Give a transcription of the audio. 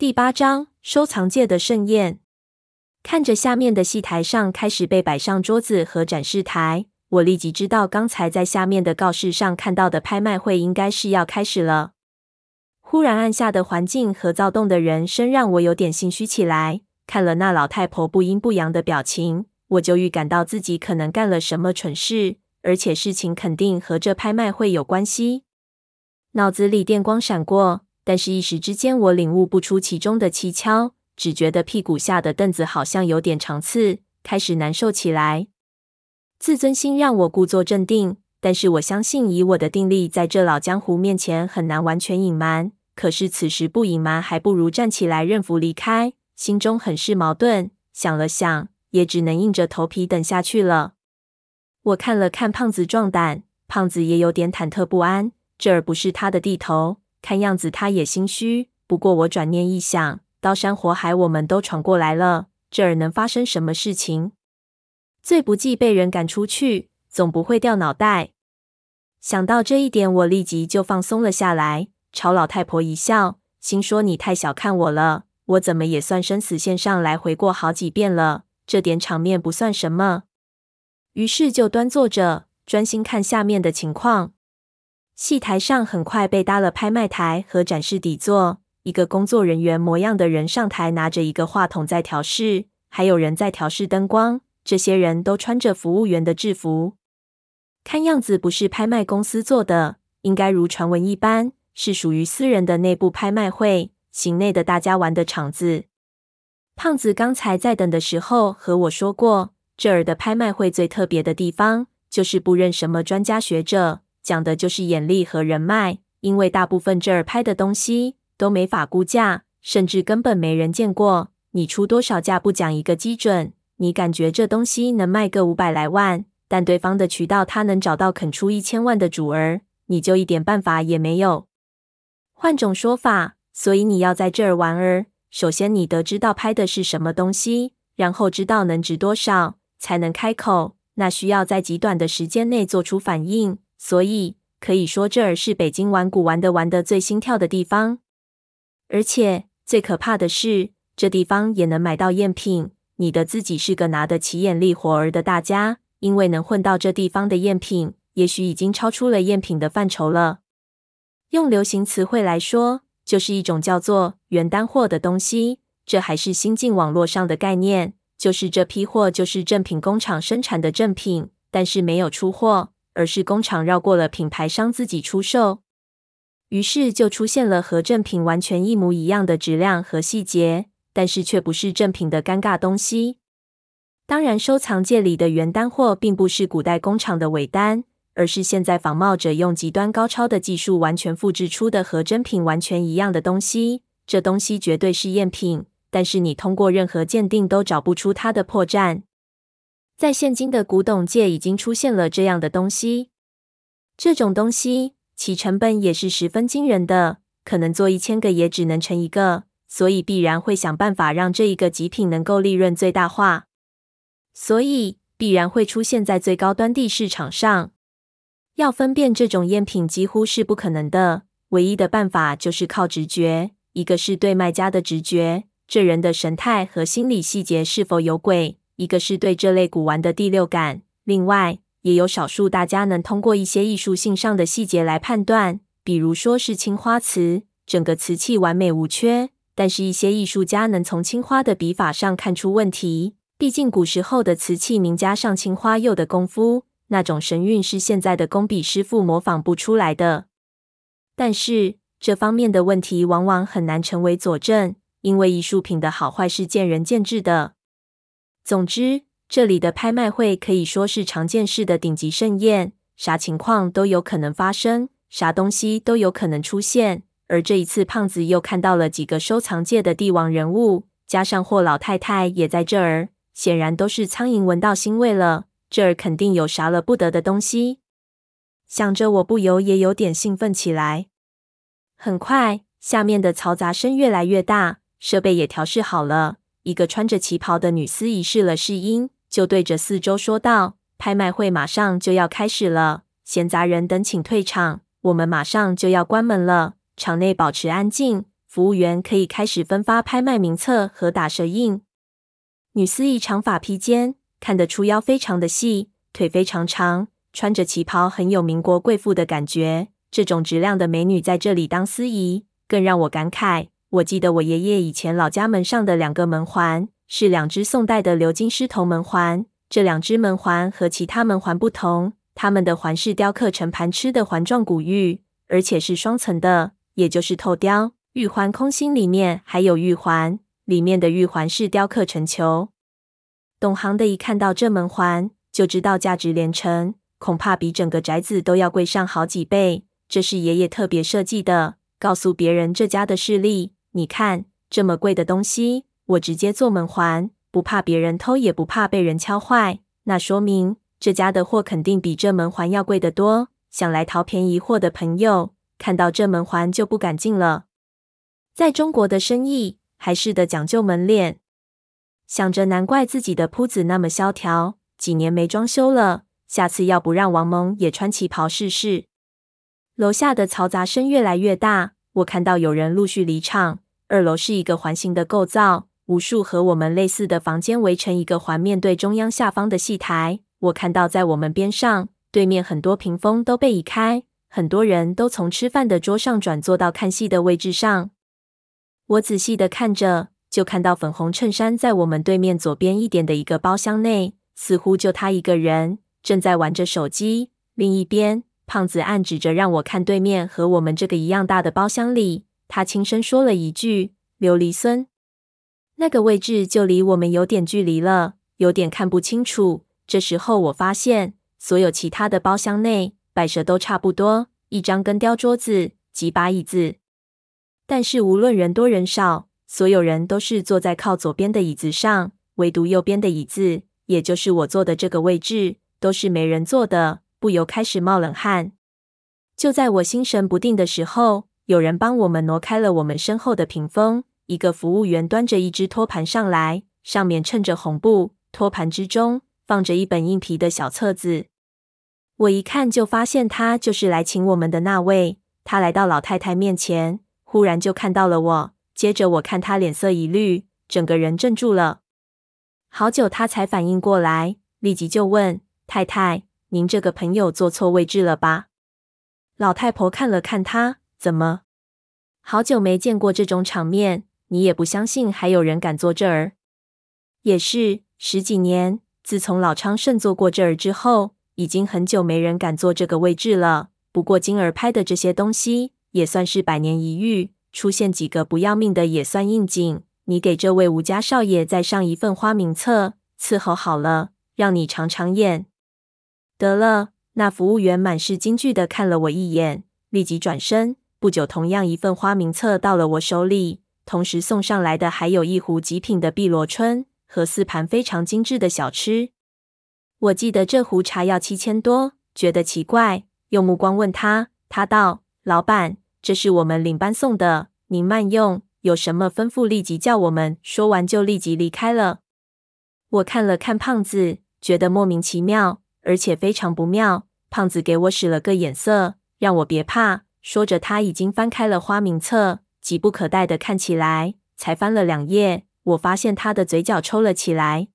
第八章收藏界的盛宴。看着下面的戏台上开始被摆上桌子和展示台，我立即知道刚才在下面的告示上看到的拍卖会应该是要开始了。忽然按下的环境和躁动的人声让我有点心虚起来。看了那老太婆不阴不阳的表情，我就预感到自己可能干了什么蠢事，而且事情肯定和这拍卖会有关系。脑子里电光闪过。但是，一时之间，我领悟不出其中的蹊跷，只觉得屁股下的凳子好像有点长刺，开始难受起来。自尊心让我故作镇定，但是我相信，以我的定力，在这老江湖面前很难完全隐瞒。可是此时不隐瞒，还不如站起来认服离开。心中很是矛盾，想了想，也只能硬着头皮等下去了。我看了看胖子壮胆，胖子也有点忐忑不安，这儿不是他的地头。看样子他也心虚，不过我转念一想，刀山火海我们都闯过来了，这儿能发生什么事情？最不济被人赶出去，总不会掉脑袋。想到这一点，我立即就放松了下来，朝老太婆一笑，心说：“你太小看我了，我怎么也算生死线上来回过好几遍了，这点场面不算什么。”于是就端坐着，专心看下面的情况。戏台上很快被搭了拍卖台和展示底座，一个工作人员模样的人上台，拿着一个话筒在调试，还有人在调试灯光。这些人都穿着服务员的制服，看样子不是拍卖公司做的，应该如传闻一般，是属于私人的内部拍卖会，行内的大家玩的场子。胖子刚才在等的时候和我说过，这儿的拍卖会最特别的地方，就是不认什么专家学者。讲的就是眼力和人脉，因为大部分这儿拍的东西都没法估价，甚至根本没人见过。你出多少价不讲一个基准，你感觉这东西能卖个五百来万，但对方的渠道他能找到肯出一千万的主儿，你就一点办法也没有。换种说法，所以你要在这儿玩儿，首先你得知道拍的是什么东西，然后知道能值多少，才能开口。那需要在极短的时间内做出反应。所以可以说，这儿是北京玩古玩的玩的最心跳的地方。而且最可怕的是，这地方也能买到赝品。你的自己是个拿得起眼力活儿的大家，因为能混到这地方的赝品，也许已经超出了赝品的范畴了。用流行词汇来说，就是一种叫做原单货的东西。这还是新进网络上的概念，就是这批货就是正品工厂生产的正品，但是没有出货。而是工厂绕过了品牌商自己出售，于是就出现了和正品完全一模一样的质量和细节，但是却不是正品的尴尬东西。当然，收藏界里的原单货并不是古代工厂的伪单，而是现在仿冒者用极端高超的技术完全复制出的和真品完全一样的东西。这东西绝对是赝品，但是你通过任何鉴定都找不出它的破绽。在现今的古董界，已经出现了这样的东西。这种东西其成本也是十分惊人的，可能做一千个也只能成一个，所以必然会想办法让这一个极品能够利润最大化。所以必然会出现在最高端地市场上。要分辨这种赝品几乎是不可能的，唯一的办法就是靠直觉。一个是对卖家的直觉，这人的神态和心理细节是否有鬼。一个是对这类古玩的第六感，另外也有少数大家能通过一些艺术性上的细节来判断，比如说是青花瓷，整个瓷器完美无缺，但是一些艺术家能从青花的笔法上看出问题。毕竟古时候的瓷器名家上青花釉的功夫，那种神韵是现在的工笔师傅模仿不出来的。但是这方面的问题往往很难成为佐证，因为艺术品的好坏是见仁见智的。总之，这里的拍卖会可以说是常见式的顶级盛宴，啥情况都有可能发生，啥东西都有可能出现。而这一次，胖子又看到了几个收藏界的帝王人物，加上霍老太太也在这儿，显然都是苍蝇闻到腥味了。这儿肯定有啥了不得的东西。想着，我不由也有点兴奋起来。很快，下面的嘈杂声越来越大，设备也调试好了。一个穿着旗袍的女司仪试了试音，就对着四周说道：“拍卖会马上就要开始了，闲杂人等请退场，我们马上就要关门了，场内保持安静，服务员可以开始分发拍卖名册和打蛇印。女司仪长发披肩，看得出腰非常的细，腿非常长，穿着旗袍很有民国贵妇的感觉。这种质量的美女在这里当司仪，更让我感慨。我记得我爷爷以前老家门上的两个门环，是两只宋代的鎏金狮头门环。这两只门环和其他门环不同，它们的环是雕刻成盘螭的环状古玉，而且是双层的，也就是透雕。玉环空心里面还有玉环，里面的玉环是雕刻成球。懂行的一看到这门环，就知道价值连城，恐怕比整个宅子都要贵上好几倍。这是爷爷特别设计的，告诉别人这家的势力。你看，这么贵的东西，我直接做门环，不怕别人偷，也不怕被人敲坏。那说明这家的货肯定比这门环要贵得多。想来淘便宜货的朋友，看到这门环就不敢进了。在中国的生意还是得讲究门脸。想着难怪自己的铺子那么萧条，几年没装修了。下次要不让王蒙也穿旗袍试试？楼下的嘈杂声越来越大。我看到有人陆续离场。二楼是一个环形的构造，无数和我们类似的房间围成一个环，面对中央下方的戏台。我看到在我们边上对面很多屏风都被移开，很多人都从吃饭的桌上转坐到看戏的位置上。我仔细的看着，就看到粉红衬衫在我们对面左边一点的一个包厢内，似乎就他一个人正在玩着手机。另一边。胖子暗指着让我看对面和我们这个一样大的包厢里，他轻声说了一句“琉璃孙”。那个位置就离我们有点距离了，有点看不清楚。这时候我发现，所有其他的包厢内摆设都差不多，一张根雕桌子，几把椅子。但是无论人多人少，所有人都是坐在靠左边的椅子上，唯独右边的椅子，也就是我坐的这个位置，都是没人坐的。不由开始冒冷汗。就在我心神不定的时候，有人帮我们挪开了我们身后的屏风。一个服务员端着一只托盘上来，上面衬着红布，托盘之中放着一本硬皮的小册子。我一看就发现他就是来请我们的那位。他来到老太太面前，忽然就看到了我。接着我看他脸色一绿，整个人怔住了。好久他才反应过来，立即就问太太。您这个朋友坐错位置了吧？老太婆看了看他，怎么？好久没见过这种场面，你也不相信还有人敢坐这儿？也是，十几年，自从老昌盛坐过这儿之后，已经很久没人敢坐这个位置了。不过今儿拍的这些东西也算是百年一遇，出现几个不要命的也算应景。你给这位吴家少爷再上一份花名册，伺候好了，让你尝尝眼。得了，那服务员满是惊惧的看了我一眼，立即转身。不久，同样一份花名册到了我手里，同时送上来的还有一壶极品的碧螺春和四盘非常精致的小吃。我记得这壶茶要七千多，觉得奇怪，用目光问他。他道：“老板，这是我们领班送的，您慢用，有什么吩咐立即叫我们。”说完就立即离开了。我看了看胖子，觉得莫名其妙。而且非常不妙，胖子给我使了个眼色，让我别怕。说着，他已经翻开了花名册，急不可待的看起来。才翻了两页，我发现他的嘴角抽了起来。